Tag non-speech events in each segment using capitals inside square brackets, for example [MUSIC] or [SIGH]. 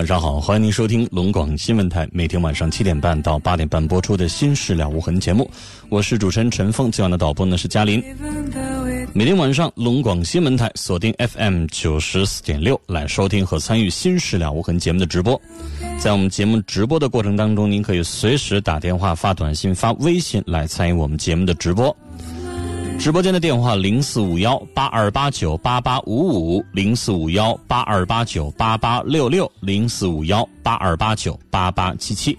晚上好，欢迎您收听龙广新闻台每天晚上七点半到八点半播出的《新事了无痕》节目，我是主持人陈凤，今晚的导播呢是嘉林。每天晚上，龙广新闻台锁定 FM 九十四点六来收听和参与《新事了无痕》节目的直播。在我们节目直播的过程当中，您可以随时打电话、发短信、发微信来参与我们节目的直播。直播间的电话零四五幺八二八九八八五五零四五幺八二八九八八六六零四五幺八二八九八八七七。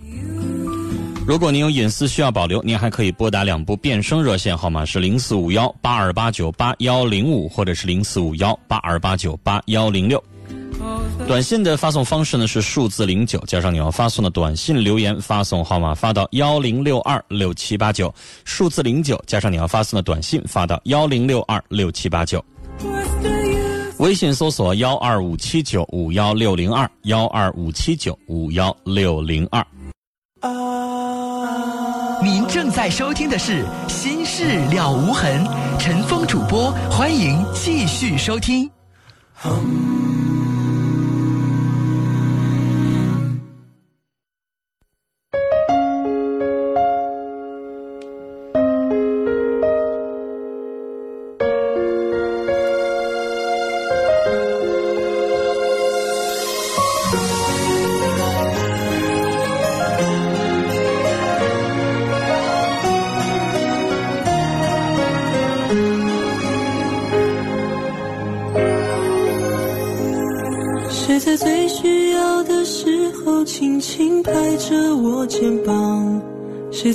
如果您有隐私需要保留，您还可以拨打两部变声热线号码是零四五幺八二八九八幺零五或者是零四五幺八二八九八幺零六。短信的发送方式呢是数字零九加上你要发送的短信留言发送号码发到幺零六二六七八九，数字零九加上你要发送的短信发到幺零六二六七八九。微信搜索幺二五七九五幺六零二幺二五七九五幺六零二。您正在收听的是《心事了无痕》，陈峰主播，欢迎继续收听。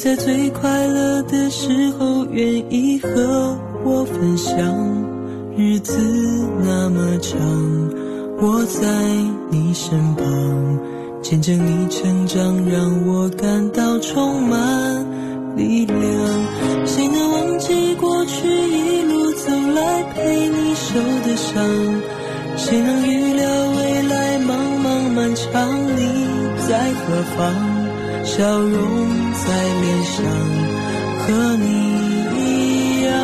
在最快乐的时候愿意和我分享？日子那么长，我在你身旁，见证你成长，让我感到充满力量。谁能忘记过去一路走来陪你受的伤？谁能预料未来茫茫漫长，你在何方？笑容在脸上，和你一样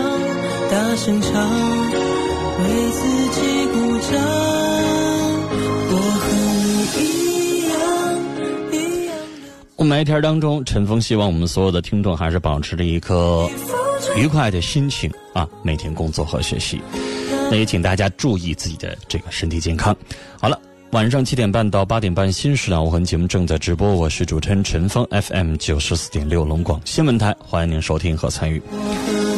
大声唱，为自己鼓掌。我和你一样，一样。雾霾天当中，陈峰希望我们所有的听众还是保持着一颗愉快的心情啊，每天工作和学习。那也请大家注意自己的这个身体健康。好了，晚上七点半到八点半，《新时了无痕》节目正在直播，我是主持人陈峰，FM 九十四点六龙广新闻台，欢迎您收听和参与。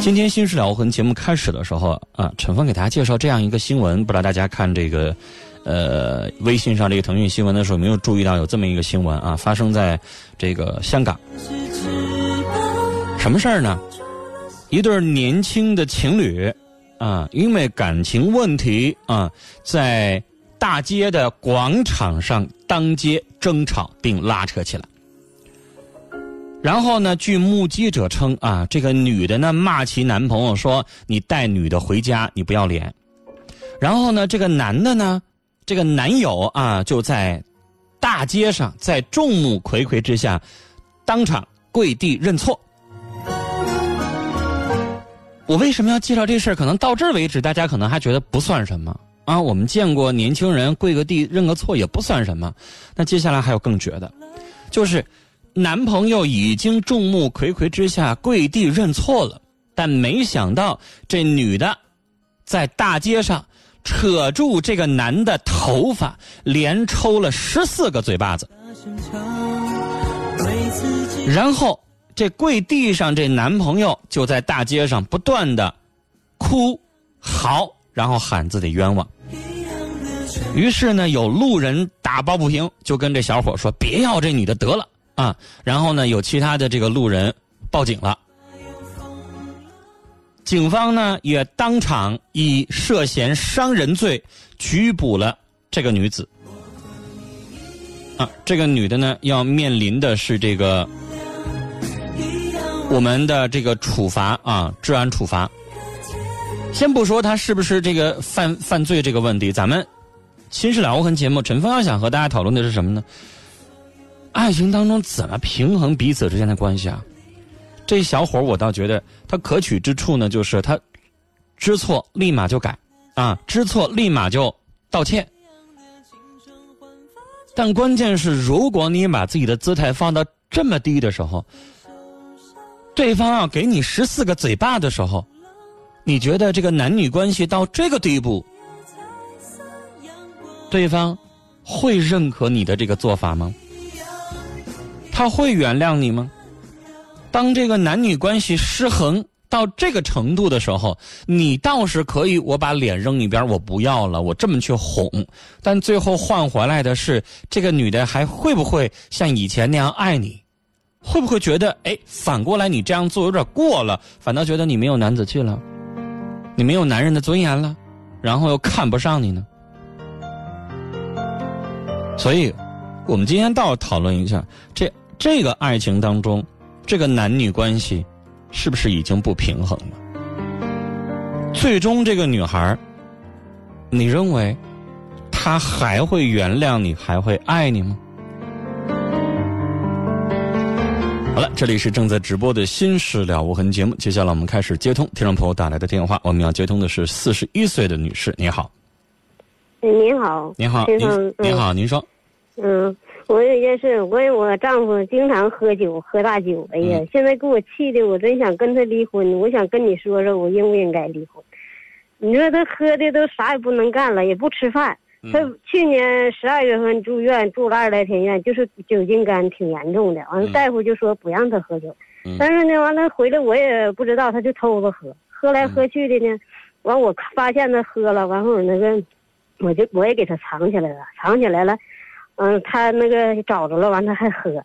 今天《新时了无痕》节目开始的时候啊，陈峰给大家介绍这样一个新闻，不知道大家看这个呃微信上这个腾讯新闻的时候，没有注意到有这么一个新闻啊？发生在这个香港，什么事儿呢？一对年轻的情侣。啊，因为感情问题啊，在大街的广场上当街争吵并拉扯起来。然后呢，据目击者称啊，这个女的呢骂其男朋友说：“你带女的回家，你不要脸。”然后呢，这个男的呢，这个男友啊，就在大街上，在众目睽睽之下，当场跪地认错。我为什么要介绍这事儿？可能到这儿为止，大家可能还觉得不算什么啊。我们见过年轻人跪个地认个错也不算什么。那接下来还有更绝的，就是男朋友已经众目睽睽之下跪地认错了，但没想到这女的在大街上扯住这个男的头发，连抽了十四个嘴巴子，然后这跪地上这男朋友就在大街上不断的哭嚎，然后喊自己冤枉。于是呢，有路人打抱不平，就跟这小伙说：“别要这女的得了啊！”然后呢，有其他的这个路人报警了。警方呢也当场以涉嫌伤人罪拘捕了这个女子。啊，这个女的呢要面临的是这个我们的这个处罚啊，治安处罚。先不说他是不是这个犯犯罪这个问题，咱们《新事了无痕》节目，陈峰要想和大家讨论的是什么呢？爱情当中怎么平衡彼此之间的关系啊？这小伙我倒觉得他可取之处呢，就是他知错立马就改，啊，知错立马就道歉。但关键是，如果你把自己的姿态放到这么低的时候，对方要给你十四个嘴巴的时候，你觉得这个男女关系到这个地步，对方会认可你的这个做法吗？他会原谅你吗？当这个男女关系失衡到这个程度的时候，你倒是可以，我把脸扔一边，我不要了，我这么去哄，但最后换回来的是，这个女的还会不会像以前那样爱你？会不会觉得，哎，反过来你这样做有点过了，反倒觉得你没有男子气了，你没有男人的尊严了，然后又看不上你呢？所以，我们今天倒讨论一下这这个爱情当中。这个男女关系是不是已经不平衡了？最终，这个女孩你认为她还会原谅你，还会爱你吗？好了，这里是正在直播的《新事了无痕》节目，接下来我们开始接通听众朋友打来的电话。我们要接通的是四十一岁的女士，你好。您好。您好，您您好，您说。嗯。我有一件事，我我丈夫经常喝酒，喝大酒。哎呀，现在给我气的，我真想跟他离婚。我想跟你说说，我应不应该离婚？你说他喝的都啥也不能干了，也不吃饭。他去年十二月份住院，住了二十来天院，就是酒精肝挺严重的。完了，大夫就说不让他喝酒。但是呢，完了回来我也不知道，他就偷着喝，喝来喝去的呢。完我发现他喝了，完后那个，我就我也给他藏起来了，藏起来了。嗯，他那个找着了，完他还喝，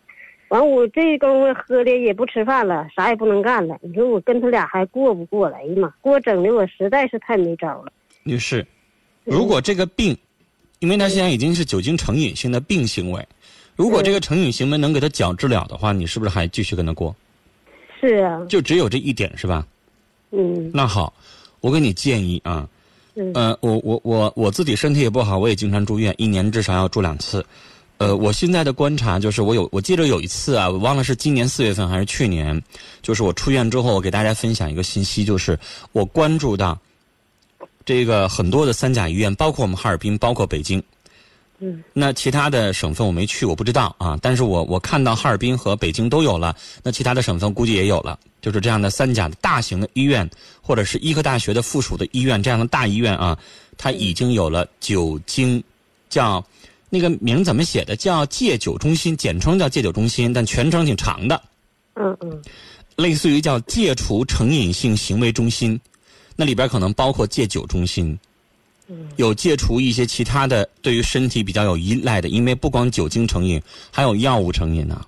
完我这功夫喝的也不吃饭了，啥也不能干了。你说我跟他俩还过不过来嘛？给我整的我实在是太没招了。女士，如果这个病，因为他现在已经是酒精成瘾性的病行为，如果这个成瘾行为能给他矫治了的话，你是不是还继续跟他过？是啊。就只有这一点是吧？嗯。那好，我给你建议啊。呃，我我我我自己身体也不好，我也经常住院，一年至少要住两次。呃，我现在的观察就是，我有我记得有一次啊，我忘了是今年四月份还是去年，就是我出院之后，我给大家分享一个信息，就是我关注到这个很多的三甲医院，包括我们哈尔滨，包括北京。嗯。那其他的省份我没去，我不知道啊。但是我我看到哈尔滨和北京都有了，那其他的省份估计也有了。就是这样的三甲的大型的医院，或者是医科大学的附属的医院，这样的大医院啊，它已经有了酒精，叫那个名怎么写的？叫戒酒中心，简称叫戒酒中心，但全称挺长的。嗯嗯。类似于叫戒除成瘾性行为中心，那里边可能包括戒酒中心，有戒除一些其他的对于身体比较有依赖的，因为不光酒精成瘾，还有药物成瘾呢。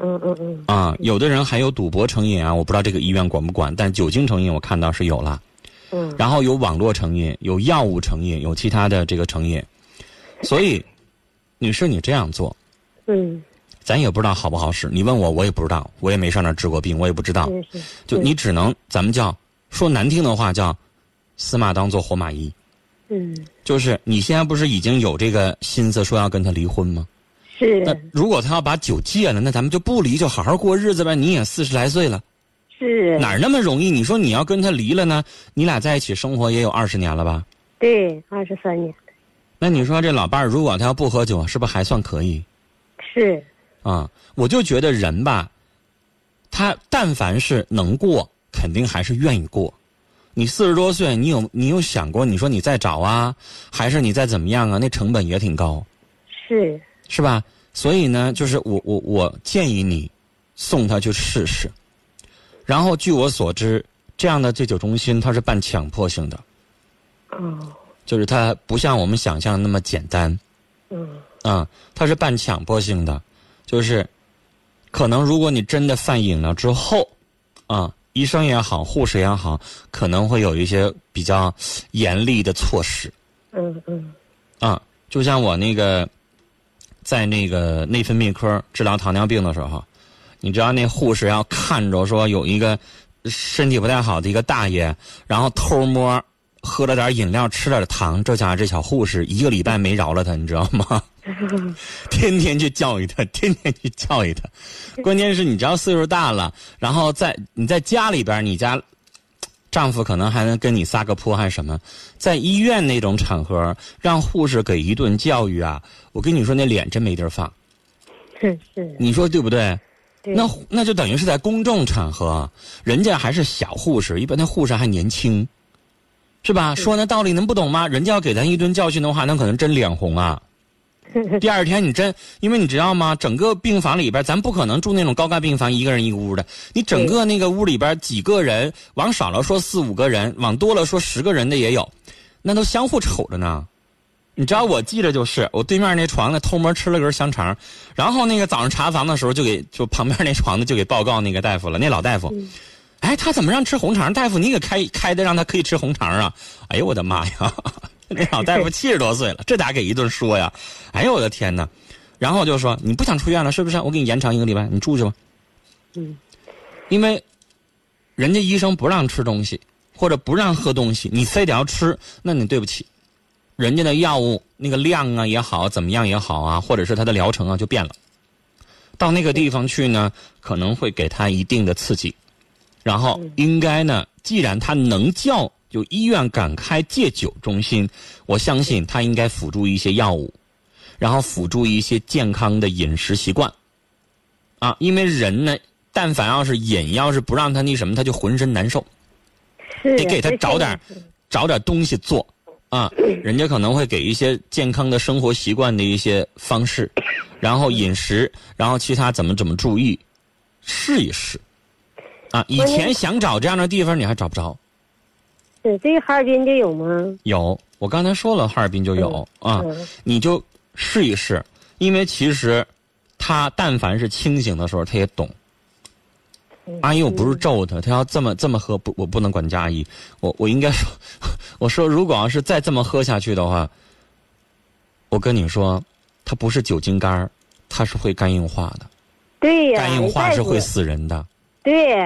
嗯嗯嗯啊，有的人还有赌博成瘾啊，我不知道这个医院管不管，但酒精成瘾我看到是有了。嗯，然后有网络成瘾，有药物成瘾，有其他的这个成瘾，所以，女士你这样做，嗯，咱也不知道好不好使。你问我，我也不知道，我也没上那治过病，我也不知道。就你只能咱们叫说难听的话叫，死马当做活马医。嗯，就是你现在不是已经有这个心思说要跟他离婚吗？是。那如果他要把酒戒了，那咱们就不离，就好好过日子呗。你也四十来岁了，是。哪儿那么容易？你说你要跟他离了呢？你俩在一起生活也有二十年了吧？对，二十三年。那你说这老伴儿，如果他要不喝酒，是不是还算可以？是。啊，我就觉得人吧，他但凡是能过，肯定还是愿意过。你四十多岁，你有你有想过，你说你再找啊，还是你再怎么样啊？那成本也挺高，是是吧？所以呢，就是我我我建议你送他去试试。然后据我所知，这样的戒酒中心它是办强迫性的，哦，就是它不像我们想象的那么简单。嗯啊，它是办强迫性的，就是可能如果你真的犯瘾了之后，啊，医生也好，护士也好，可能会有一些比较严厉的措施。嗯嗯啊，就像我那个在那个内分泌科治疗糖尿病的时候，你知道那护士要看着说有一个身体不太好的一个大爷，然后偷摸喝了点饮料，吃了点糖，这家伙这小护士一个礼拜没饶了他，你知道吗？[LAUGHS] 天天去教育他，天天去教育他。关键是你只要岁数大了，然后在你在家里边，你家丈夫可能还能跟你撒个泼还是什么，在医院那种场合，让护士给一顿教育啊，我跟你说那脸真没地儿放，是是，你说对不对？对那那就等于是在公众场合，人家还是小护士，一般那护士还年轻，是吧？说那道理能不懂吗？人家要给咱一顿教训的话，那可能真脸红啊。[LAUGHS] 第二天你真，因为你知道吗？整个病房里边，咱不可能住那种高干病房，一个人一个屋的。你整个那个屋里边几个人，往少了说四五个人，往多了说十个人的也有，那都相互瞅着呢。你知道我记得就是我对面那床的，偷摸吃了根香肠，然后那个早上查房的时候就给就旁边那床的就给报告那个大夫了，那老大夫，哎，他怎么让吃红肠？大夫你给开开的让他可以吃红肠啊？哎呦我的妈呀！[LAUGHS] 那老大夫七十多岁了，这咋给一顿说呀？哎呦我的天哪！然后就说你不想出院了是不是？我给你延长一个礼拜，你住去吧。嗯，因为人家医生不让吃东西或者不让喝东西，你非得要吃，那你对不起，人家的药物那个量啊也好，怎么样也好啊，或者是他的疗程啊就变了。到那个地方去呢，可能会给他一定的刺激，然后应该呢，既然他能叫。就医院敢开戒酒中心，我相信他应该辅助一些药物，然后辅助一些健康的饮食习惯，啊，因为人呢，但凡要是瘾，要是不让他那什么，他就浑身难受，得给他找点找点东西做，啊，人家可能会给一些健康的生活习惯的一些方式，然后饮食，然后其他怎么怎么注意，试一试，啊，以前想找这样的地方你还找不着。是这个哈尔滨就有吗？有，我刚才说了，哈尔滨就有啊，你就试一试，因为其实他但凡是清醒的时候，他也懂。阿姨，我不是咒他，他要这么这么喝，不，我不能管家阿姨，我我应该说，[LAUGHS] 我说如果要是再这么喝下去的话，我跟你说，他不是酒精肝他是会肝硬化的。对呀，肝硬化是会死人的。对。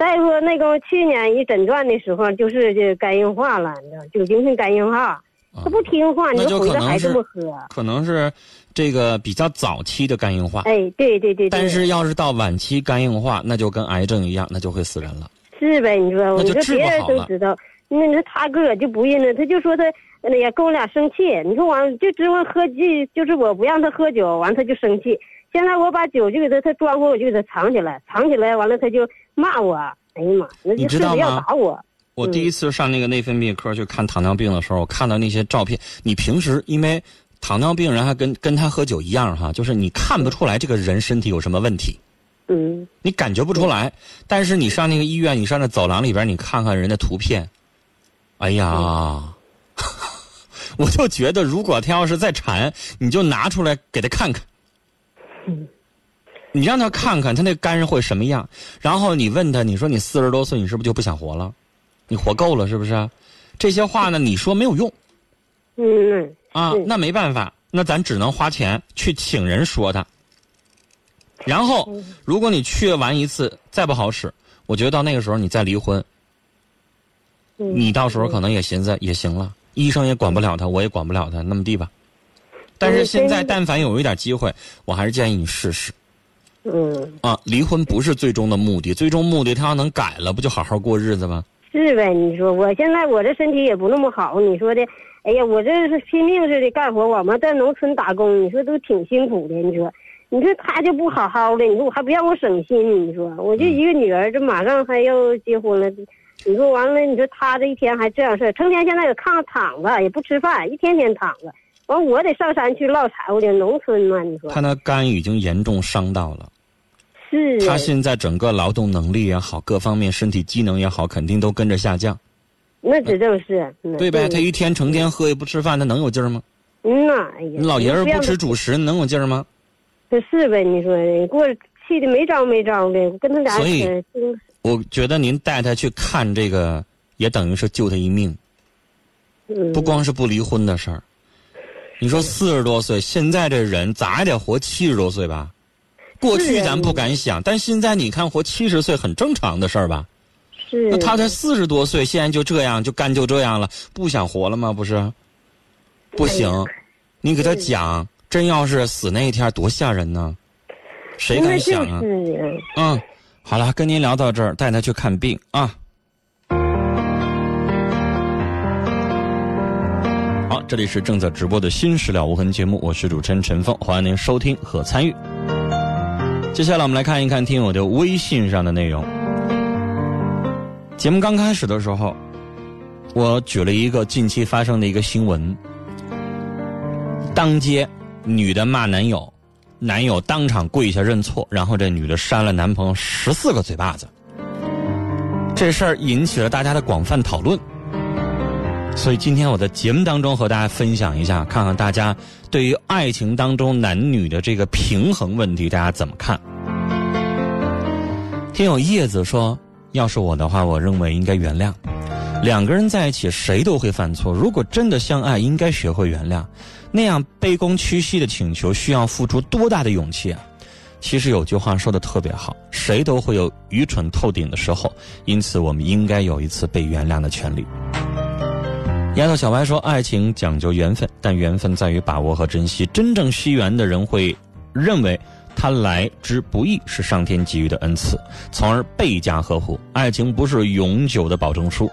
大夫那个去年一诊断的时候，就是这肝硬化了，你知道，酒精性肝硬化，他不听话，你就回来还这么喝，可能是这个比较早期的肝硬化。哎，对对对。但是要是到晚期肝硬化，那就跟癌症一样，那就会死人了。是呗？你说，我说别人都知道，那那他哥就不认了，他就说他哎呀跟我俩生气，你说完就指望喝酒，就是我不让他喝酒，完他就生气。现在我把酒就给他，他装回我就给他藏起来，藏起来完了他就骂我。哎呀妈，那就知道要打我。我第一次上那个内分泌科去看糖尿病的时候，我看到那些照片。你平时因为糖尿病人还跟跟他喝酒一样哈，就是你看不出来这个人身体有什么问题。嗯。你感觉不出来，但是你上那个医院，你上那走廊里边，你看看人的图片。哎呀，[LAUGHS] 我就觉得如果他要是再馋，你就拿出来给他看看。你让他看看他那肝会什么样，然后你问他，你说你四十多岁，你是不是就不想活了？你活够了是不是？这些话呢，你说没有用。嗯。啊，那没办法，那咱只能花钱去请人说他。然后，如果你去完一次再不好使，我觉得到那个时候你再离婚，你到时候可能也寻思也行了，医生也管不了他，我也管不了他，那么地吧。但是现在，但凡有一点机会，我还是建议你试试。嗯。啊，离婚不是最终的目的，最终目的他要能改了，不就好好过日子吗？是呗，你说我现在我这身体也不那么好，你说的，哎呀，我这是拼命似的干活，我们在农村打工，你说都挺辛苦的，你说，你说他就不好好的，你说我还不让我省心，你说我就一个女儿，这马上还要结婚了，你说完了，你说他这一天还这样事儿，成天现在搁炕上躺着，也不吃饭，一天天躺着。完我得上山去捞柴火去，农村嘛，你说他那肝已经严重伤到了，是啊他现在整个劳动能力也好，各方面身体机能也好，肯定都跟着下降，那指正是，嗯对呗？他嗯一天成天喝也不吃饭，他能有劲儿吗？嗯呐，哎呀，你老爷儿不吃主食，能有劲儿吗？这是呗？你说给我气的没招没招的，我跟他俩所以我觉得您带他去看这个，也等于是救他一命。嗯不光是不离婚的事儿，你说四十多岁，现在这人咋也得活七十多岁吧？过去咱不敢想，但现在你看活七十岁很正常的事儿吧？是那他才四十多岁，现在就这样，就干就这样了，不想活了吗？不是？不行你给他讲，真要是死那一天，多吓人呢！谁敢想啊？嗯，好了，跟您聊到这儿，带他去看病啊。这里是正在直播的《新史料无痕》节目，我是主持人陈峰，欢迎您收听和参与。接下来我们来看一看听友的微信上的内容。节目刚开始的时候，我举了一个近期发生的一个新闻：当街女的骂男友，男友当场跪下认错，然后这女的扇了男朋友十四个嘴巴子。这事儿引起了大家的广泛讨论，所以今天我在节目当中和大家分享一下，看看大家对于爱情当中男女的这个平衡问题，大家怎么看？听友叶子说：“要是我的话，我认为应该原谅。两个人在一起，谁都会犯错。如果真的相爱，应该学会原谅。那样卑躬屈膝的请求，需要付出多大的勇气啊！其实有句话说的特别好，谁都会有愚蠢透顶的时候，因此我们应该有一次被原谅的权利。”丫头小白说：“爱情讲究缘分，但缘分在于把握和珍惜。真正惜缘的人会认为他来之不易是上天给予的恩赐，从而倍加呵护。爱情不是永久的保证书，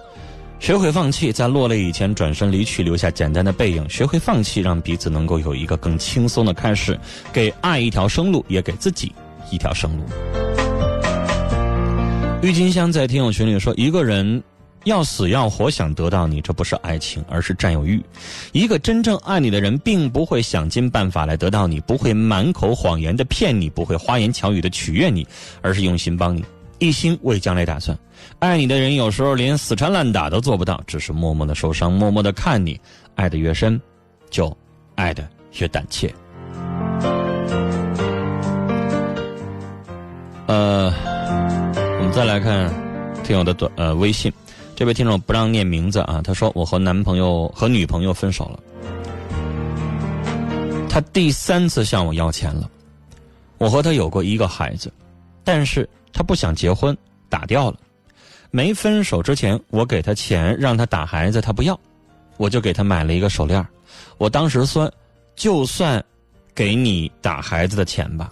学会放弃，在落泪以前转身离去，留下简单的背影。学会放弃，让彼此能够有一个更轻松的开始，给爱一条生路，也给自己一条生路。”郁金香在听友群里说：“一个人。”要死要活想得到你，这不是爱情，而是占有欲。一个真正爱你的人，并不会想尽办法来得到你，不会满口谎言的骗你，不会花言巧语的取悦你，而是用心帮你，一心为将来打算。爱你的人有时候连死缠烂打都做不到，只是默默的受伤，默默的看你。爱的越深，就爱的越胆怯。呃，我们再来看听友的短呃微信。这位听众不让念名字啊，他说我和男朋友和女朋友分手了，他第三次向我要钱了，我和他有过一个孩子，但是他不想结婚，打掉了。没分手之前，我给他钱让他打孩子，他不要，我就给他买了一个手链我当时算，就算给你打孩子的钱吧。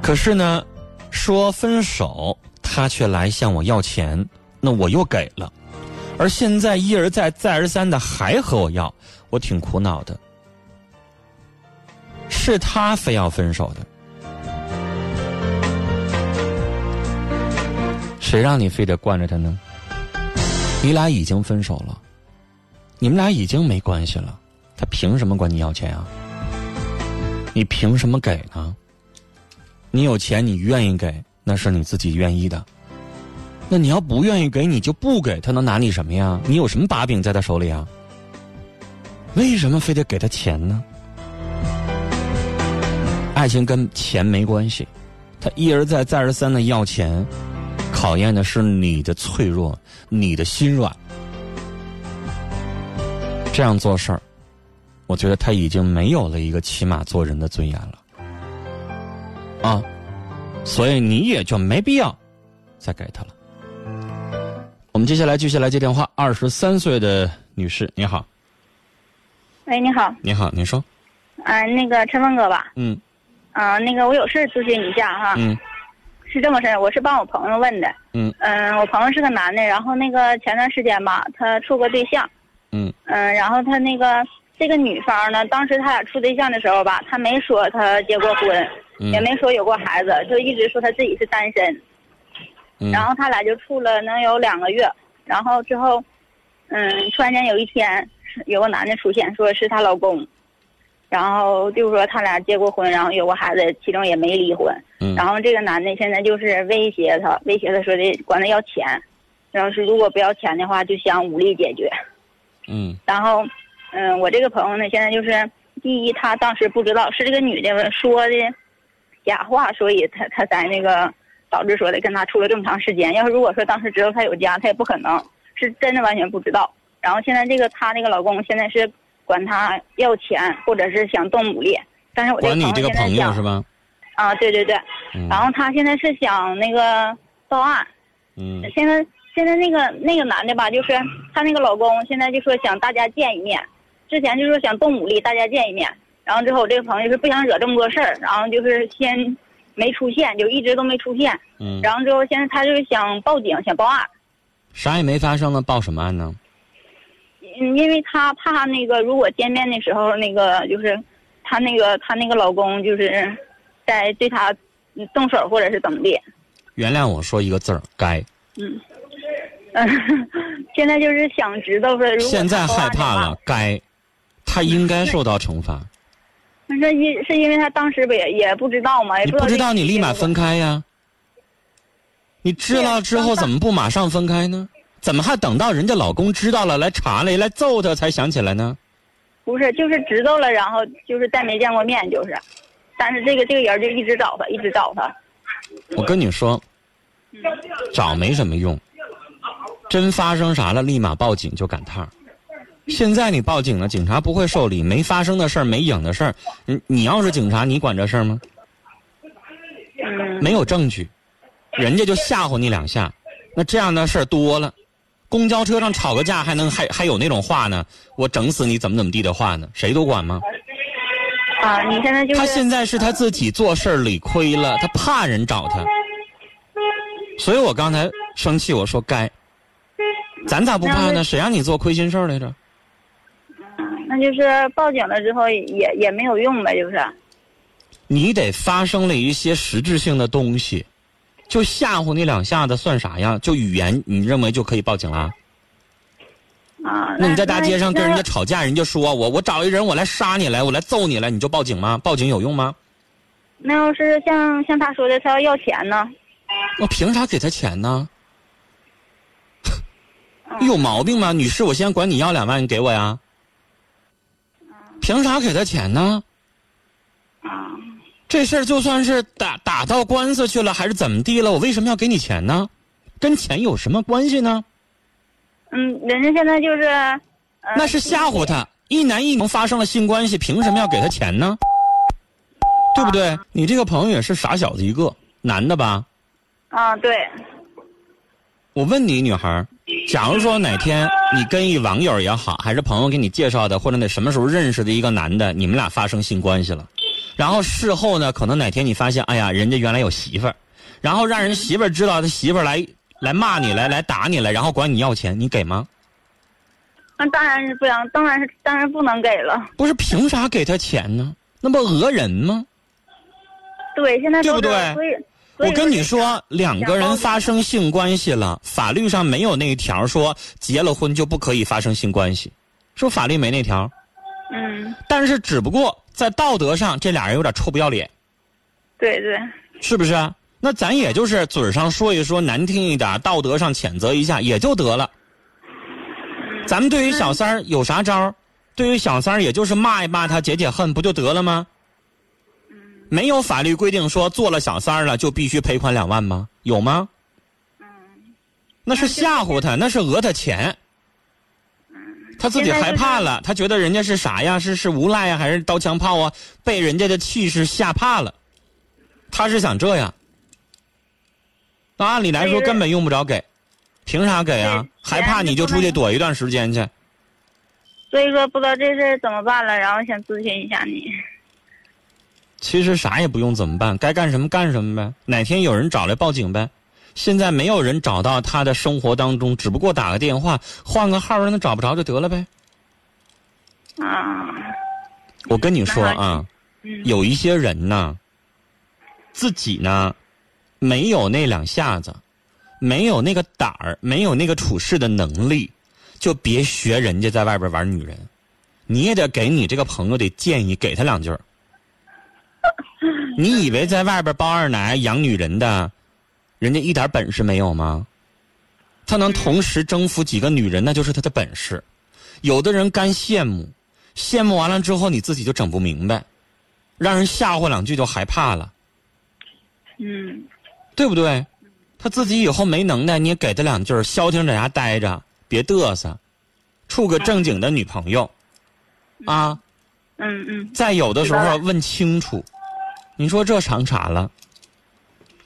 可是呢，说分手。他却来向我要钱，那我又给了，而现在一而再再而三的还和我要，我挺苦恼的。是他非要分手的，谁让你非得惯着他呢？你俩已经分手了，你们俩已经没关系了，他凭什么管你要钱啊？你凭什么给呢？你有钱，你愿意给。那是你自己愿意的，那你要不愿意给，你就不给，他能拿你什么呀？你有什么把柄在他手里啊？为什么非得给他钱呢？爱情跟钱没关系，他一而再再而三的要钱，考验的是你的脆弱，你的心软。这样做事儿，我觉得他已经没有了一个起码做人的尊严了，啊。所以你也就没必要再给他了。我们接下来继续来接电话。二十三岁的女士，你好。喂，你好。你好，您说。啊，那个陈峰哥吧。嗯。啊，那个我有事咨询你一下哈。嗯。是这么事我是帮我朋友问的。嗯。嗯，我朋友是个男的，然后那个前段时间吧，他处个对象。嗯。嗯，然后他那个这个女方呢，当时他俩处对象的时候吧，他没说他结过婚，嗯也没说有过孩子，就一直说他自己是单身。嗯然后他俩就处了能有两个月，然后之后，嗯，突然间有一天，有个男的出现，说是她老公，然后就是说他俩结过婚，然后有过孩子，其中也没离婚。嗯然后这个男的现在就是威胁她，威胁她说的管她要钱，然后是如果不要钱的话，就想武力解决。嗯 [LAUGHS] 然后，嗯，我这个朋友呢，现在就是第一，他当时不知道是这个女的说的假话，所以他他才那个导致说的跟他处了这么长时间。要是如果说当时知道他有家，他也不可能是真的完全不知道。然后现在这个他那个老公现在是管他要钱，或者是想动武力。但是我这个管你这个现在想朋友是吧？啊，对对对。嗯然后他现在是想那个报案，嗯现在现在那个那个男的吧，就是她那个老公，现在就说想大家见一面，之前就说想动武力，大家见一面，然后之后我这个朋友是不想惹这么多事儿，然后就是先没出现，就一直都没出现，嗯，然后之后现在他就是想报警，想报案，啥也没发生了，报什么案呢？嗯，因为他怕那个如果见面的时候那个就是他那个他那个老公就是在对她嗯动手或者是怎么的，原谅我说一个字儿，该。嗯，嗯，现在就是想知道说，如果现在害怕了，，该，他应该受到惩罚。那是因是因为他当时不也也不知道嘛，也你不不知道，你立马分开呀。你知道之后怎么不马上分开呢？怎么还等到人家老公知道了来查了来揍他才想起来呢？不是，就是知道了，然后就是再没见过面，就是，但是这个这个人就一直找他，一直找他，我跟你说，找没什么用，真发生啥了立马报警就赶趟儿。[LAUGHS] 现在你报警了，警察不会受理，没发生的事儿，没影的事儿，你你要是警察，你管这事儿吗？嗯，没有证据，人家就吓唬你两下，那这样的事儿多了。公交车上吵个架还能还还有那种话呢？我整死你怎么怎么地的话呢？谁都管吗？啊，你现在就是他现在是他自己做事儿理亏了，他怕人找他，所以我刚才生气，我说该，咱咋不怕呢？谁让你做亏心事儿来着？那就是报警了之后也也没有用呗，就是，你得发生了一些实质性的东西，就吓唬你两下子算啥呀？就语言，你认为就可以报警了？啊，那你在大街上跟人家吵架，人家说我我找一人我来杀你来，我来揍你来，你就报警吗？报警有用吗？那要是像像他说的，他要要钱呢？我凭啥给他钱呢？你 [LAUGHS] 有毛病吗，女士？我先管你要两万，你给我呀？凭啥给他钱呢？啊，这事儿就算是打打到官司去了，还是怎么地了？我为什么要给你钱呢？跟钱有什么关系呢？嗯，人家现在就是，呃、那是吓唬他。一男一女发生了性关系，凭什么要给他钱呢？对不对？你这个朋友也是傻小子一个，男的吧？啊，对，我问你，女孩儿，假如说哪天你跟一网友也好，还是朋友给你介绍的，或者那什么时候认识的一个男的，你们俩发生性关系了，然后事后呢，可能哪天你发现，哎呀，人家原来有媳妇儿，然后让人媳妇儿知道他媳妇儿来来骂你来来打你来，然后管你要钱，你给吗？那当然是不想，当然是当然不能给了。不是凭啥给他钱呢？那不讹人吗？对，现在对不对，所以我跟你说，两个人发生性关系了，法律上没有那一条说结了婚就不可以发生性关系，说法律没那条。嗯，但是只不过在道德上，这俩人有点臭不要脸，对对，是不是啊？那咱也就是嘴上说一说，难听一点，道德上谴责一下也就得了。咱们对于小三儿有啥招儿？对于小三儿，也就是骂一骂他，解解恨，不就得了吗？没有法律规定说做了小三儿了就必须赔款两万吗？有吗？那是吓唬他，那是讹他钱。他自己害怕了，他觉得人家是啥呀？是是无赖呀，还是刀枪炮啊？被人家的气势吓怕了，他是想这样。那按理来说根本用不着给，凭啥给啊对？害怕你就出去躲一段时间去。所以说不知道这事儿怎么办了，然后想咨询一下你。其实啥也不用怎么办，该干什么干什么呗。哪天有人找来报警呗。现在没有人找到他的生活当中，只不过打个电话，换个号让他找不着就得了呗。啊，我跟你说啊，嗯，有一些人呢，自己呢没有那两下子，没有那个胆儿，没有那个处事的能力，就别学人家在外边玩女人。你也得给你这个朋友得建议，给他两句儿。[LAUGHS] 你以为在外边包二奶养女人的，人家一点本事没有吗？他能同时征服几个女人，那就是他的本事。有的人干羡慕，羡慕完了之后，你自己就整不明白，让人吓唬两句就害怕了，嗯对不对？他自己以后没能耐，你也给他两句儿，消停在家待着，别嘚瑟，处个正经的女朋友，啊。嗯嗯，再有的时候问清楚，你说这长啥了？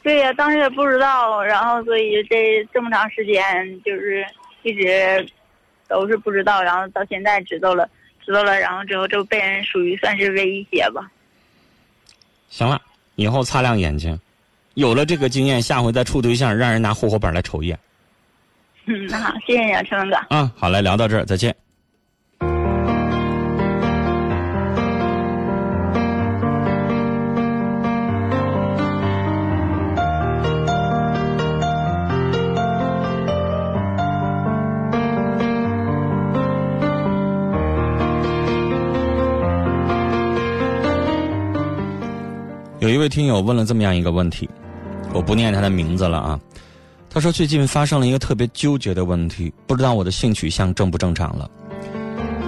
对呀、当时也不知道，然后所以这这么长时间就是一直都是不知道，然后到现在知道了，知道了，然后之后就被人属于算是威胁吧。行了，以后擦亮眼睛，有了这个经验，下回再处对象，让人拿户口本来瞅一眼 [LAUGHS] 嗯，那好，谢谢你啊，陈文哥。嗯！好嘞，聊到这儿，再见。听友问了这么样一个问题，我不念他的名字了啊。他说最近发生了一个特别纠结的问题，不知道我的性取向正不正常了。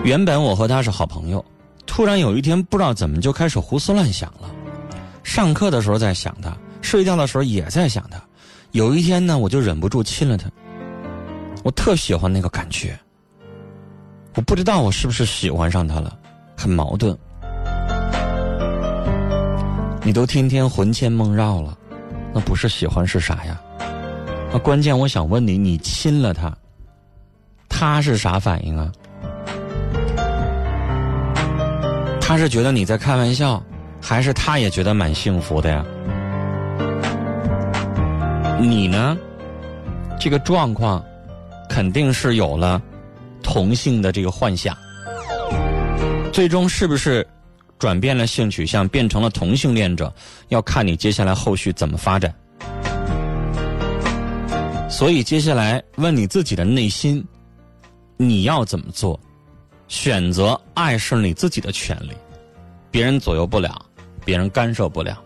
原本我和他是好朋友，突然有一天不知道怎么就开始胡思乱想了。上课的时候在想他，睡觉的时候也在想他。有一天呢，我就忍不住亲了他。我特喜欢那个感觉。我不知道我是不是喜欢上他了，很矛盾。你都天天魂牵梦绕了，那不是喜欢是啥呀？那关键我想问你，你亲了他，他是啥反应啊？他是觉得你在开玩笑，还是他也觉得蛮幸福的呀？你呢？这个状况肯定是有了同性的这个幻想，最终是不是转变了性取向，变成了同性恋者，要看你接下来后续怎么发展。所以接下来问你自己的内心，你要怎么做？选择爱是你自己的权利，别人左右不了，别人干涉不了。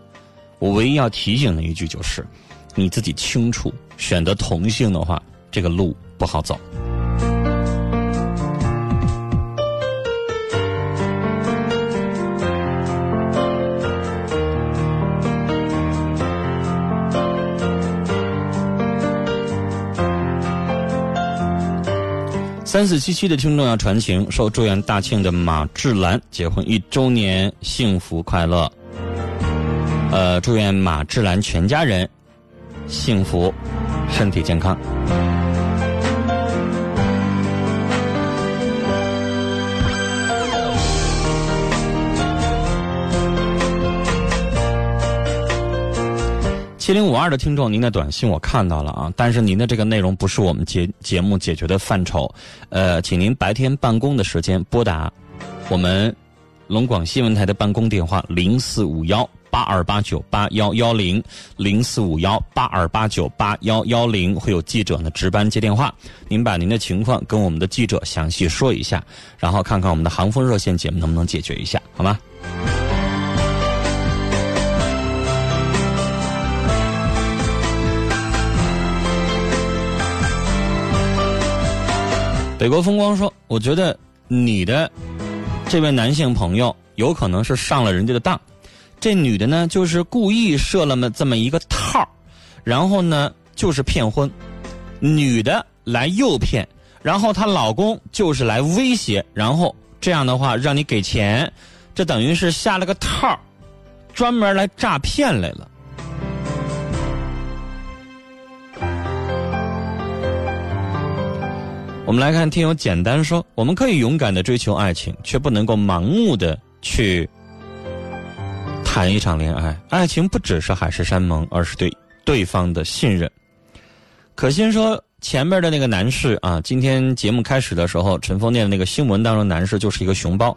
我唯一要提醒的一句就是，你自己清楚，选择同性的话，这个路不好走。三四七七的听众要传情，说祝愿大庆的马志兰结婚一周年幸福快乐。呃，祝愿马志兰全家人幸福，身体健康。七零五二的听众，您的短信我看到了啊，但是您的这个内容不是我们节节目解决的范畴，呃，请您白天办公的时间拨打我们龙广新闻台的办公电话零四五幺八二八九八幺幺零零四五幺八二八九八幺幺零，会有记者呢值班接电话，您把您的情况跟我们的记者详细说一下，然后看看我们的航风热线节目能不能解决一下，好吗？北国风光说：“我觉得你的这位男性朋友有可能是上了人家的当，这女的呢就是故意设了么这么一个套然后呢就是骗婚，女的来诱骗，然后她老公就是来威胁，然后这样的话让你给钱，这等于是下了个套专门来诈骗来了。”我们来看听友简单说，我们可以勇敢的追求爱情，却不能够盲目的去谈一场恋爱。爱情不只是海誓山盟，而是对对方的信任。可心说，前面的那个男士啊，今天节目开始的时候，陈峰念的那个新闻当中，男士就是一个熊包。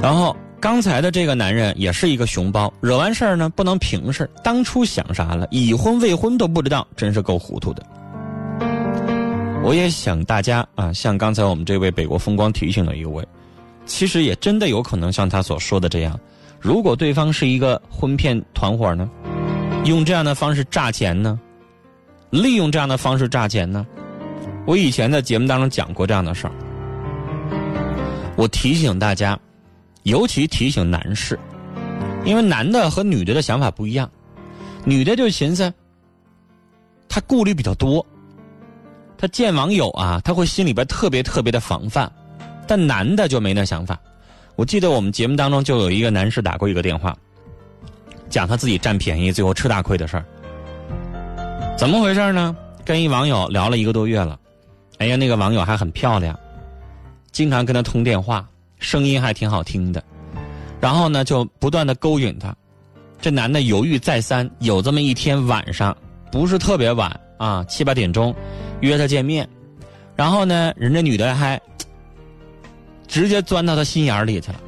然后刚才的这个男人也是一个熊包，惹完事儿呢不能平事当初想啥了，已婚未婚都不知道，真是够糊涂的。我也想大家啊，像刚才我们这位北国风光提醒了一位，其实也真的有可能像他所说的这样，如果对方是一个婚骗团伙呢，用这样的方式诈钱呢？利用这样的方式诈钱呢？我以前在节目当中讲过这样的事儿。我提醒大家，尤其提醒男士，因为男的和女的的想法不一样，女的就寻思，他顾虑比较多，他见网友啊，他会心里边特别特别的防范，但男的就没那想法。我记得我们节目当中就有一个男士打过一个电话，讲他自己占便宜最后吃大亏的事儿。怎么回事呢？跟一网友聊了一个多月了，哎呀，那个网友还很漂亮，经常跟他通电话，声音还挺好听的。然后呢，就不断的勾引他。这男的犹豫再三，有这么一天晚上，不是特别晚啊，七八点钟，约他见面。然后呢，人家女的还直接钻到他心眼里去了。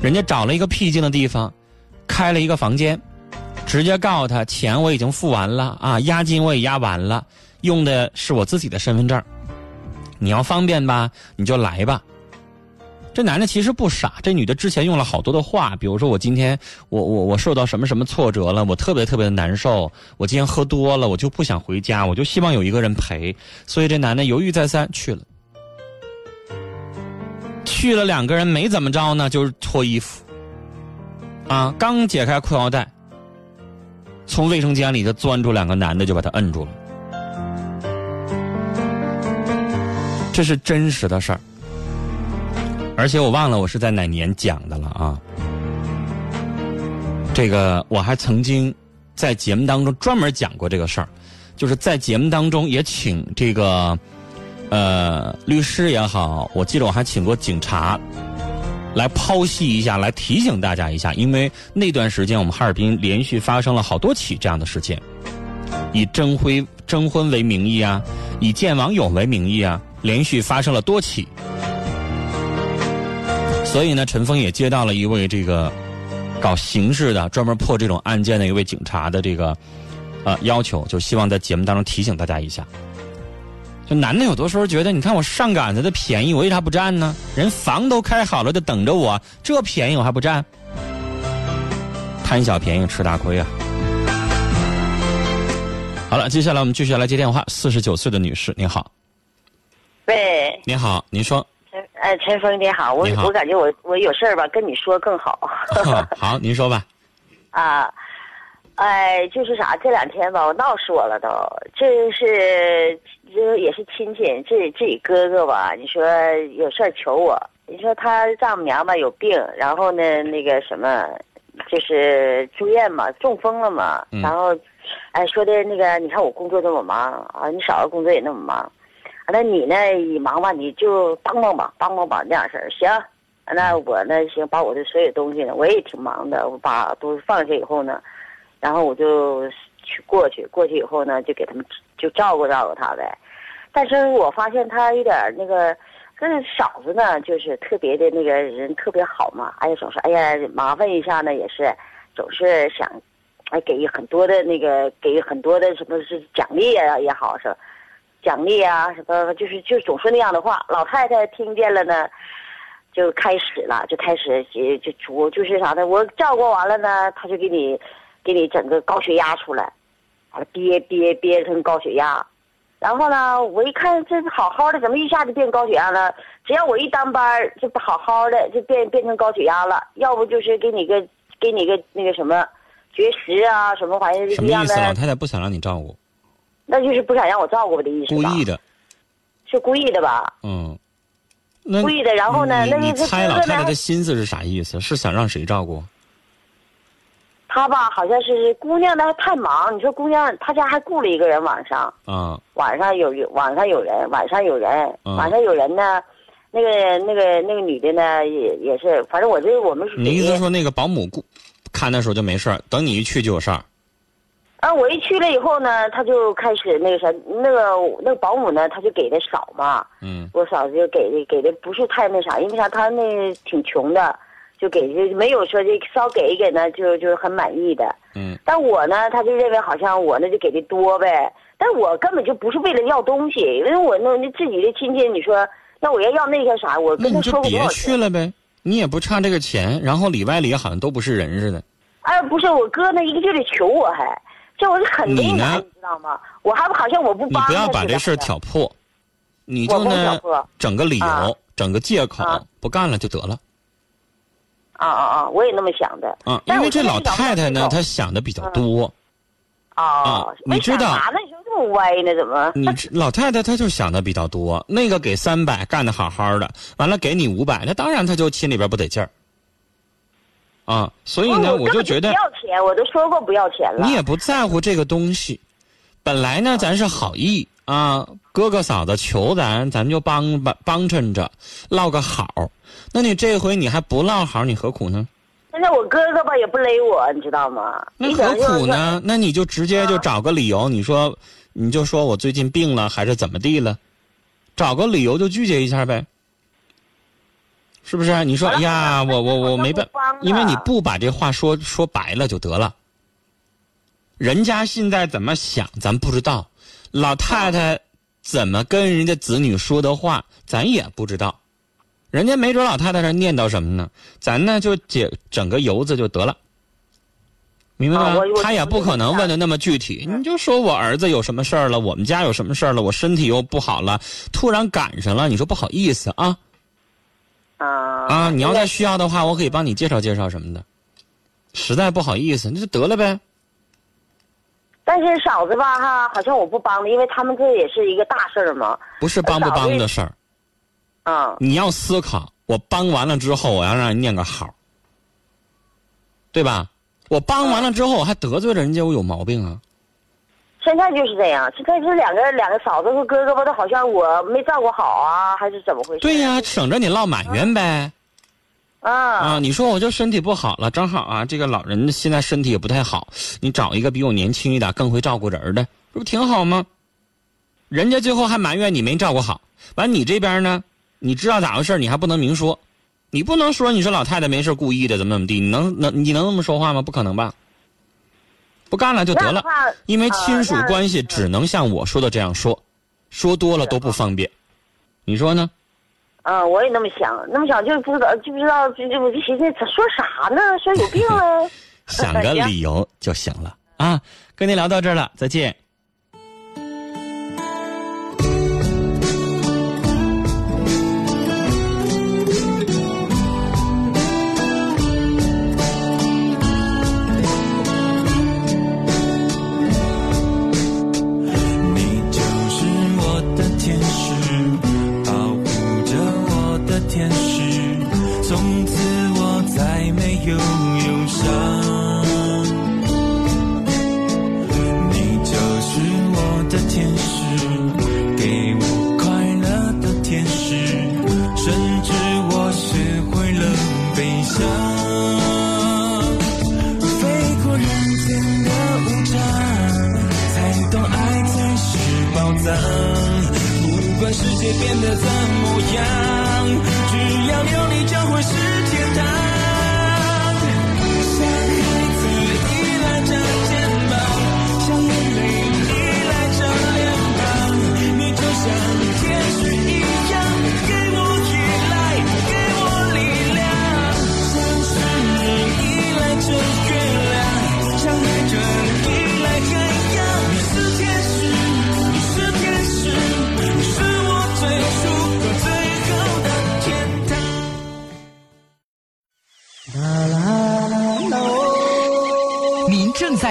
人家找了一个僻静的地方，开了一个房间。直接告诉他，钱我已经付完了啊，押金我也押完了，用的是我自己的身份证。你要方便吧，你就来吧。这男的其实不傻，这女的之前用了好多的话，比如说我今天我我我受到什么什么挫折了，我特别特别的难受，我今天喝多了，我就不想回家，我就希望有一个人陪。所以这男的犹豫再三去了，去了两个人没怎么着呢，就是脱衣服，啊，刚解开裤腰带。从卫生间里头钻出两个男的，就把他摁住了。这是真实的事儿，而且我忘了我是在哪年讲的了啊。这个我还曾经在节目当中专门讲过这个事儿，就是在节目当中也请这个呃律师也好，我记得我还请过警察。来剖析一下，来提醒大家一下，因为那段时间我们哈尔滨连续发生了好多起这样的事件，以征婚征婚为名义啊，以见网友为名义啊，连续发生了多起。所以呢，陈峰也接到了一位这个搞刑事的、专门破这种案件的一位警察的这个呃要求，就希望在节目当中提醒大家一下。就男的有的时候觉得，你看我上赶子的便宜，我为啥不占呢？人房都开好了，就等着我，这便宜我还不占？贪小便宜吃大亏啊！好了，接下来我们继续来接电话。四十九岁的女士，您好。喂。您好，您说。陈哎，陈峰你好，我我感觉我我有事儿吧，跟你说更好。[LAUGHS] 好，您说吧。[LAUGHS] 啊。哎，就是啥？这两天吧，我闹死我了都。这是这也是亲戚，这自己哥哥吧？你说有事儿求我。你说他丈母娘吧有病，然后呢那个什么，就是住院嘛，中风了嘛。然后，哎说的那个，你看我工作这么忙啊，你嫂子工作也那么忙，那你呢你忙吧，你就帮帮吧，帮帮吧那样事儿。行，那我呢行，把我的所有东西呢，我也挺忙的，我把都放下以后呢。然后我就去过去，过去以后呢，就给他们就照顾照顾他呗。但是我发现他有点那个，跟嫂子呢，就是特别的那个人特别好嘛。哎呀，总是哎呀麻烦一下呢，也是总是想，哎给很多的那个给很多的什么是奖励啊也好是，奖励啊什么就是就总说那样的话。老太太听见了呢，就开始了，就开始就就我就是啥呢？我照顾完了呢，他就给你。给你整个高血压出来，完了憋憋憋成高血压，然后呢，我一看这好好的，怎么一下就变高血压了？只要我一当班就不好好的就变变成高血压了。要不就是给你个给你个那个什么绝食啊，什么玩意儿什么意思？老太太不想让你照顾，那就是不想让我照顾的意思。故意的，是故意的吧？嗯，故意的。然后呢，那你猜老太太的心思是啥意思？是想让谁照顾？他吧，好像是姑娘呢，太忙。你说姑娘，他家还雇了一个人晚上。啊。晚上有有晚上有人，晚上有人，晚上有人呢。那个那个那个女的呢，也也是，反正我这我们是。你意思说那个保姆雇看的时候就没事儿，等你一去就有事儿？啊，我一去了以后呢，他就开始那个啥，那个那个保姆呢，他就给的少嘛。嗯我嫂子就给的给的不是太那啥，因为啥，他那挺穷的，就给就没有说这稍给一给呢，就就很满意的。嗯但我呢，他就认为好像我那就给的多呗，但我根本就不是为了要东西，因为我那那自己的亲戚，你说那我要要那个啥，我那你就跟他说过多别？去了呗，你也不差这个钱，然后里外里好像都不是人似的。哎，不是我哥那一个劲儿的求我还，这我是很为你呢难，你知道吗？我还好像我不帮你不要把这事儿挑破，你就我不挑呢整个理由啊，整个借口啊，不干了就得了。啊啊啊！我也那么想的。啊，因为这老太太呢，她想的比较嗯多。哦啊，你知道想啥呢？你说这么歪呢？怎么？你老太太她就想的比较多，那个给三百干的好好的，完了给你五百，那当然她就心里边不得劲儿。啊，所以呢，我就觉得不要钱，我都说过不要钱了。你也不在乎这个东西。本来呢，咱是好意啊，哥哥嫂子求咱，咱就帮帮帮衬着，唠个好。那你这回你还不唠好，你何苦呢？现在我哥哥吧也不勒我，你知道吗？那何苦呢？那你就直接就找个理由，你说，你就说我最近病了，还是怎么地了，找个理由就拒绝一下呗，是不是？你说，哎呀，我我我没办因为你不把这话说说白了就得了。人家现在怎么想，咱不知道；老太太怎么跟人家子女说的话，咱也不知道。人家没准老太太这念叨什么呢？咱呢就解整个由子就得了，明白吗？他也不可能问的那么具体，你就说我儿子有什么事儿了，我们家有什么事儿了，我身体又不好了，突然赶上了，你说不好意思啊啊啊！你要再需要的话，我可以帮你介绍介绍什么的。实在不好意思，那就得了呗。但是嫂子吧哈，好像我不帮了，因为他们这也是一个大事儿嘛。不是帮不帮的事儿，嗯，你要思考，我帮完了之后，我要让人念个好，对吧？我帮完了之后，我还得罪了人家，我有毛病啊？现在就是这样。现在是两个两个嫂子和哥哥吧，都好像我没照顾好啊，还是怎么回事？对呀、省着你唠埋怨呗。啊啊，你说我就身体不好了，正好啊，这个老人现在身体也不太好，你找一个比我年轻一点、更会照顾人的，这不挺好吗？人家最后还埋怨你没照顾好，完你这边呢，你知道咋回事，你还不能明说，你不能说你说老太太没事故意的怎么怎么地，你能能你能那么说话吗？不可能吧？不干了就得了因为亲属关系只能像我说的这样说，说多了都不方便，你说呢？嗯，我也那么想，那么想就不知道就不知道就就我就寻思他说啥呢？说有病了。[LAUGHS] 想个理由就行了啊！跟您聊到这儿了，再见。界变得怎么样，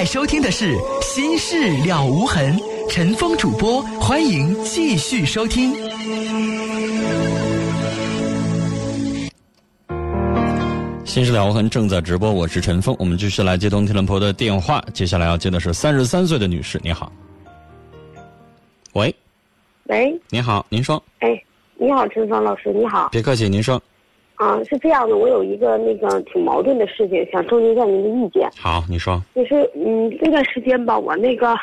在收听的是《心事了无痕》，陈峰主播，欢迎继续收听。新事了无痕正在直播，我是陈峰。我们继续来接通天伦婆的电话，接下来要接的是三十三岁的女士，你好。喂，喂，你好，您说，哎，你好，陈峰老师，你好。别客气，您说。啊，是这样的，我有一个那个挺矛盾的事情，想征求一下您的意见。好，你说。就是嗯，那段时间吧，我那个，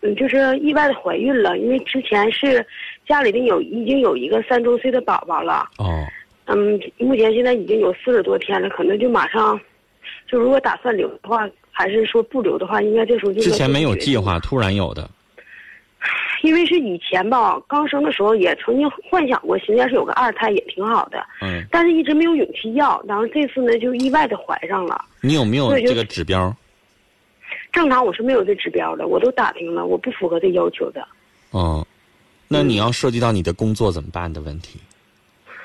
嗯，就是意外的怀孕了，因为之前是家里的有已经有一个三周岁的宝宝了。哦。嗯，目前现在已经有四十多天了，可能就马上，就如果打算留的话，还是说不留的话，应该这时候就。之前没有计划，突然有的。因为是以前吧，刚生的时候也曾经幻想过，现在是有个二胎也挺好的。嗯。但是一直没有勇气要，然后这次呢就意外的怀上了。你有没有这个指标？正常我是没有这指标的，我都打听了，我不符合这要求的。哦，那你要涉及到你的工作怎么办的问题？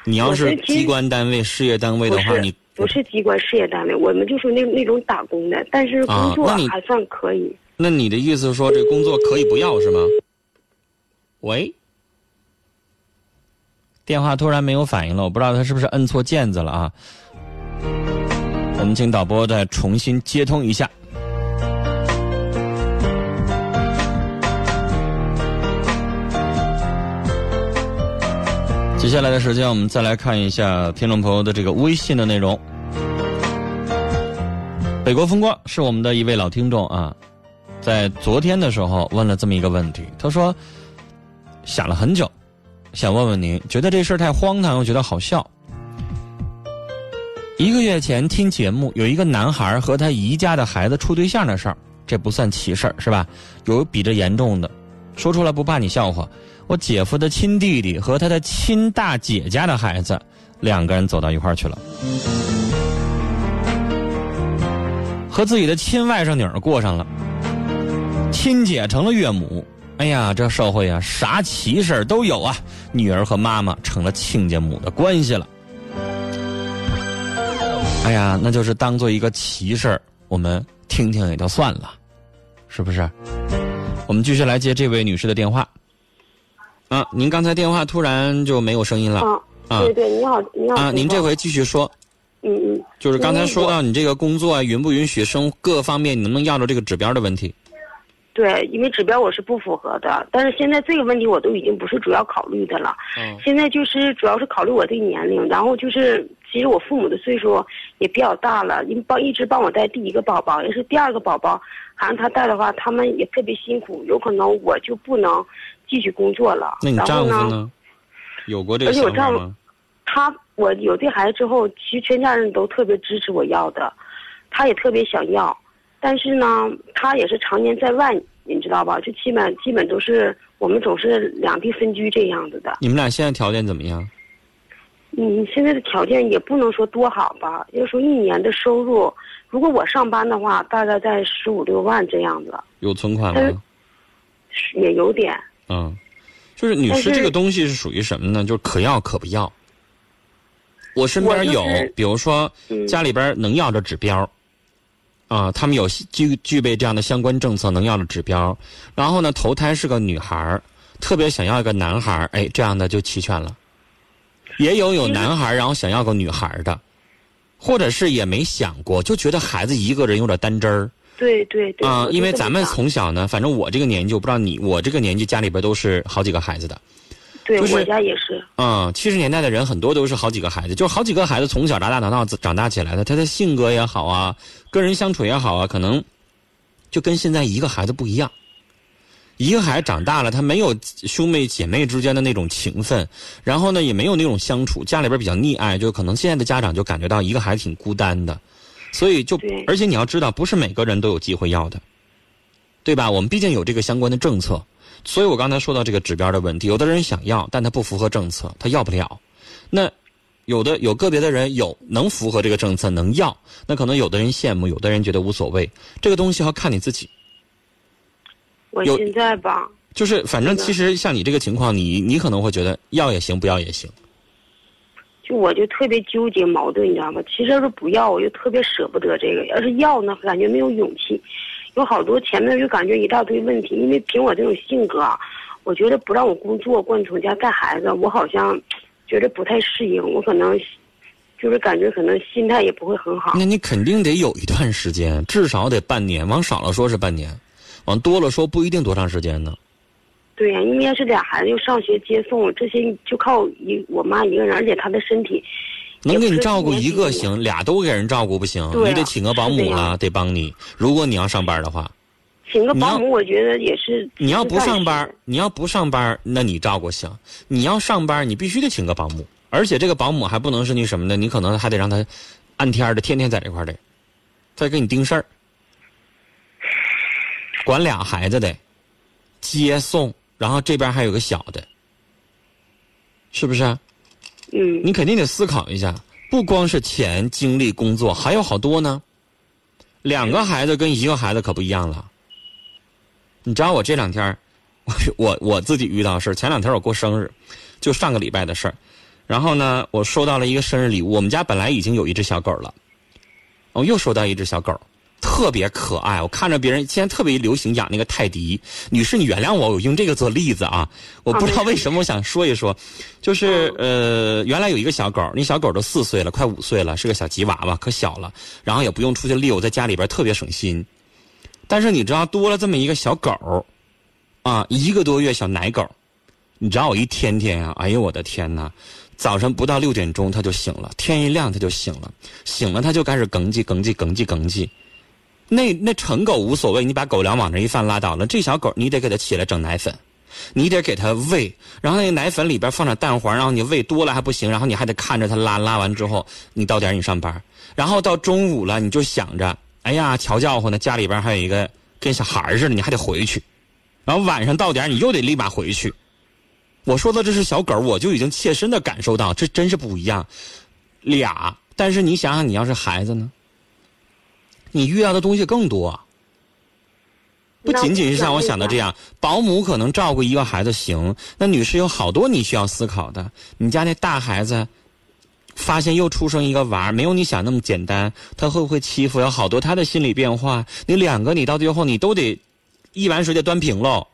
你要是机关单位、事业单位的话，你不是机关事业单位，我们就是那那种打工的，但是工作还算可以。那你的意思是说，这工作可以不要是吗？喂，电话突然没有反应了，我不知道他是不是摁错键子了啊？我们请导播再重新接通一下。接下来的时间，我们再来看一下听众朋友的这个微信的内容。北国风光是我们的一位老听众啊，在昨天的时候问了这么一个问题，他说。想了很久，想问问您，觉得这事儿太荒唐，又觉得好笑。一个月前听节目，有一个男孩和他姨家的孩子处对象的事儿，这不算奇事儿是吧？有比这严重的，说出来不怕你笑话。我姐夫的亲弟弟和他的亲大姐家的孩子，两个人走到一块儿去了，和自己的亲外甥女儿过上了，亲姐成了岳母。哎呀，这社会啊，啥奇事儿都有啊！女儿和妈妈成了亲家母的关系了。哎呀，那就是当做一个奇事儿，我们听听也就算了，是不是？我们继续来接这位女士的电话。啊，您刚才电话突然就没有声音了。啊，对对，你好，你好。啊，您这回继续说。嗯嗯。就是刚才说到你这个工作啊允不允许生各方面，你能不能要着这个指标的问题。对，因为指标我是不符合的，但是现在这个问题我都已经不是主要考虑的了。嗯。现在就是主要是考虑我这个年龄，然后就是其实我父母的岁数也比较大了，因为帮一直帮我带第一个宝宝，要是第二个宝宝还让他带的话，他们也特别辛苦，有可能我就不能继续工作了。那你丈夫呢？有过这个想法吗？他我有这孩子之后，其实全家人都特别支持我要的，他也特别想要。但是呢，他也是常年在外，你知道吧？就基本基本都是我们总是两地分居这样子的。你们俩现在条件怎么样？嗯，现在的条件也不能说多好吧。要说一年的收入，如果我上班的话，大概在十五六万这样子。有存款吗？也有点。嗯，就是女士，这个东西是属于什么呢？就是可要可不要。我身边有，比如说家里边能要的指标。啊，他们有具具备这样的相关政策能要的指标，然后呢，头胎是个女孩特别想要一个男孩哎，这样的就齐全了。也有有男孩然后想要个女孩的，或者是也没想过，就觉得孩子一个人有点单真儿。对对对。啊，因为咱们从小呢，反正我这个年纪，我不知道你，我这个年纪家里边都是好几个孩子的。对，我家也是。嗯，七十年代的人很多都是好几个孩子，就是好几个孩子从小打打闹闹长大起来的。他的性格也好啊，跟人相处也好啊，可能就跟现在一个孩子不一样。一个孩子长大了，他没有兄妹姐妹之间的那种情分，然后呢，也没有那种相处，家里边比较溺爱，就可能现在的家长就感觉到一个孩子挺孤单的，所以就而且你要知道，不是每个人都有机会要的，对吧？我们毕竟有这个相关的政策。所以我刚才说到这个指标的问题，有的人想要，但他不符合政策，他要不了。那有的有个别的人有能符合这个政策能要，那可能有的人羡慕，有的人觉得无所谓。这个东西要看你自己。我现在吧，就是反正其实像你这个情况，你你可能会觉得要也行，不要也行。就我就特别纠结矛盾，你知道吗？其实要是不要，我就特别舍不得这个；要是要呢，感觉没有勇气。有好多前面就感觉一大堆问题，因为凭我这种性格，我觉得不让我工作，管你从家带孩子，我好像觉得不太适应。我可能就是感觉可能心态也不会很好。那你肯定得有一段时间，至少得半年，往少了说是半年，往多了说不一定多长时间呢。对呀，因为要是俩孩子又上学接送，这些就靠一我妈一个人，而且她的身体能给你照顾一个行，俩都给人照顾不行，啊你得请个保姆了，得帮你。如果你要上班的话，请个保姆，我觉得也是。你要不上班，你要不上班，那你照顾行；你要上班，你必须得请个保姆，而且这个保姆还不能是那什么的，你可能还得让他按天的，天天在这块儿的，再给你盯事儿，管俩孩子的，接送，然后这边还有个小的，是不是啊？嗯，你肯定得思考一下，不光是钱、精力、工作，还有好多呢。两个孩子跟一个孩子可不一样了。你知道我这两天，[LAUGHS] 我我我自己遇到事前两天我过生日，就上个礼拜的事儿。然后呢，我收到了一个生日礼物。我们家本来已经有一只小狗了，我又收到一只小狗，特别可爱。我看着别人现在特别流行养那个泰迪。女士，你原谅我，我用这个做例子啊。我不知道为什么，我想说一说，就是呃，原来有一个小狗，那小狗都四岁了，快五岁了，是个小吉娃娃，可小了，然后也不用出去遛，在家里边特别省心。但是你知道，多了这么一个小狗，啊，一个多月小奶狗，你知道我一天天啊，哎呦我的天呐！早上不到六点钟它就醒了，天一亮它就醒了，醒了它就开始哽叽哽叽哽叽哽叽。那那成狗无所谓，你把狗粮往这一放拉倒了。这小狗你得给它起来整奶粉，你得给它喂，然后那个奶粉里边放点蛋黄，然后你喂多了还不行，然后你还得看着它拉，拉完之后你到点你上班，然后到中午了你就想着，哎呀瞧叫唤呢，家里边还有一个跟小孩似的，你还得回去，然后晚上到点你又得立马回去。我说的这是小狗，我就已经切身的感受到，这真是不一样。俩，但是你想想，你要是孩子呢？你遇到的东西更多。不仅仅是像我想的这样，保姆可能照顾一个孩子行，那女士有好多你需要思考的。你家那大孩子，发现又出生一个娃儿，没有你想那么简单，他会不会欺负？有好多他的心理变化。你两个，你到最后你都得一碗水得端平喽，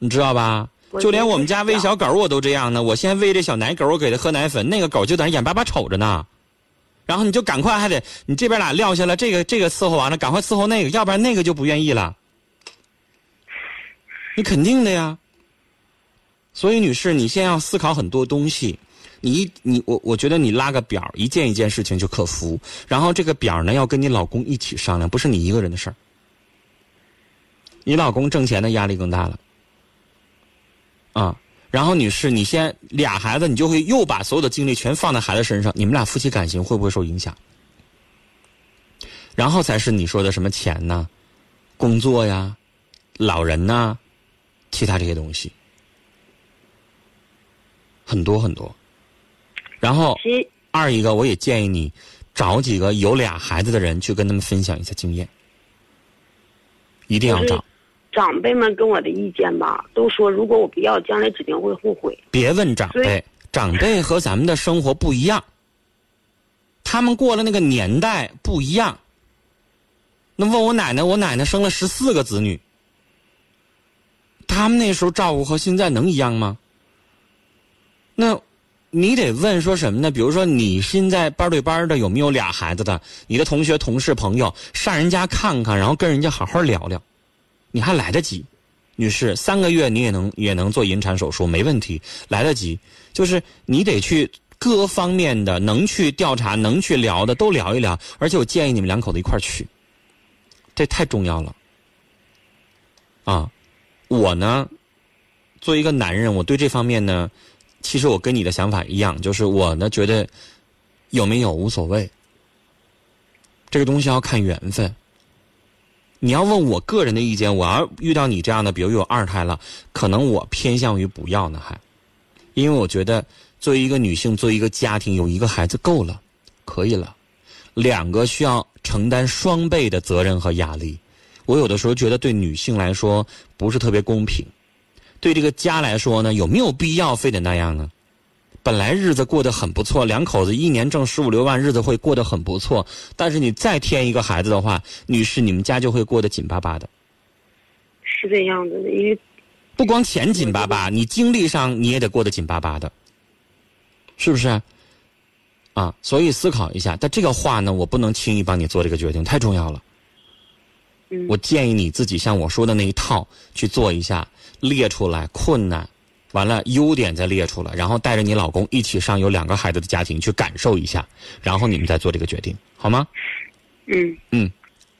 你知道吧？就连我们家喂小狗我都这样呢。我现在喂这小奶狗，我给它喝奶粉，那个狗就在那眼巴巴瞅着呢。然后你就赶快还得你这边俩撂下了，这个这个伺候完了，赶快伺候那个，要不然那个就不愿意了。你肯定的呀。所以，女士，你现在要思考很多东西。你一你我我觉得你拉个表，一件一件事情就克服。然后这个表呢，要跟你老公一起商量，不是你一个人的事儿。你老公挣钱的压力更大了。啊，然后女士，你先俩孩子，你就会又把所有的精力全放在孩子身上，你们俩夫妻感情会不会受影响？然后才是你说的什么钱呐、工作呀、老人呐、其他这些东西，很多很多。然后二一个，我也建议你找几个有俩孩子的人去跟他们分享一下经验，一定要就是找。长辈们跟我的意见吧，都说如果我不要，将来指定会后悔。别问长辈，长辈和咱们的生活不一样，他们过了那个年代不一样。那问我奶奶，我奶奶生了十四个子女，他们那时候照顾和现在能一样吗？那你得问说什么呢？比如说你现在班对班的有没有俩孩子的？你的同学、同事、朋友上人家看看，然后跟人家好好聊聊，你还来得及。女士，三个月你也能也能做引产手术，没问题，来得及。就是你得去各方面的能去调查、能去聊的都聊一聊，而且我建议你们两口子一块儿去，这太重要了。啊，我呢，作为一个男人，我对这方面呢，其实我跟你的想法一样，就是我呢觉得有没有无所谓，这个东西要看缘分。你要问我个人的意见，我要遇到你这样的，比如有二胎了，可能我偏向于不要呢，还，因为我觉得作为一个女性，作为一个家庭，有一个孩子够了，可以了，两个需要承担双倍的责任和压力。我有的时候觉得对女性来说不是特别公平，对这个家来说呢，有没有必要非得那样呢？本来日子过得很不错，两口子一年挣十五六万，日子会过得很不错。但是你再添一个孩子的话，女士，你们家就会过得紧巴巴的。是这样子的，因为不光钱紧巴巴，你精力上你也得过得紧巴巴的，是不是？啊，所以思考一下。但这个话呢，我不能轻易帮你做这个决定，太重要了。嗯我建议你自己像我说的那一套去做一下，列出来困难、完了优点再列出来，然后带着你老公一起上有两个孩子的家庭去感受一下，然后你们再做这个决定，好吗？嗯嗯，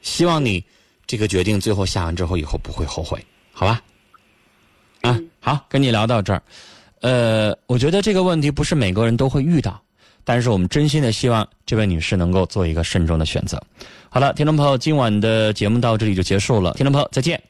希望你这个决定最后下完之后以后不会后悔，好吧？啊，好，跟你聊到这儿。呃，我觉得这个问题不是每个人都会遇到，但是我们真心的希望这位女士能够做一个慎重的选择。好了，听众朋友，今晚的节目到这里就结束了，听众朋友再见。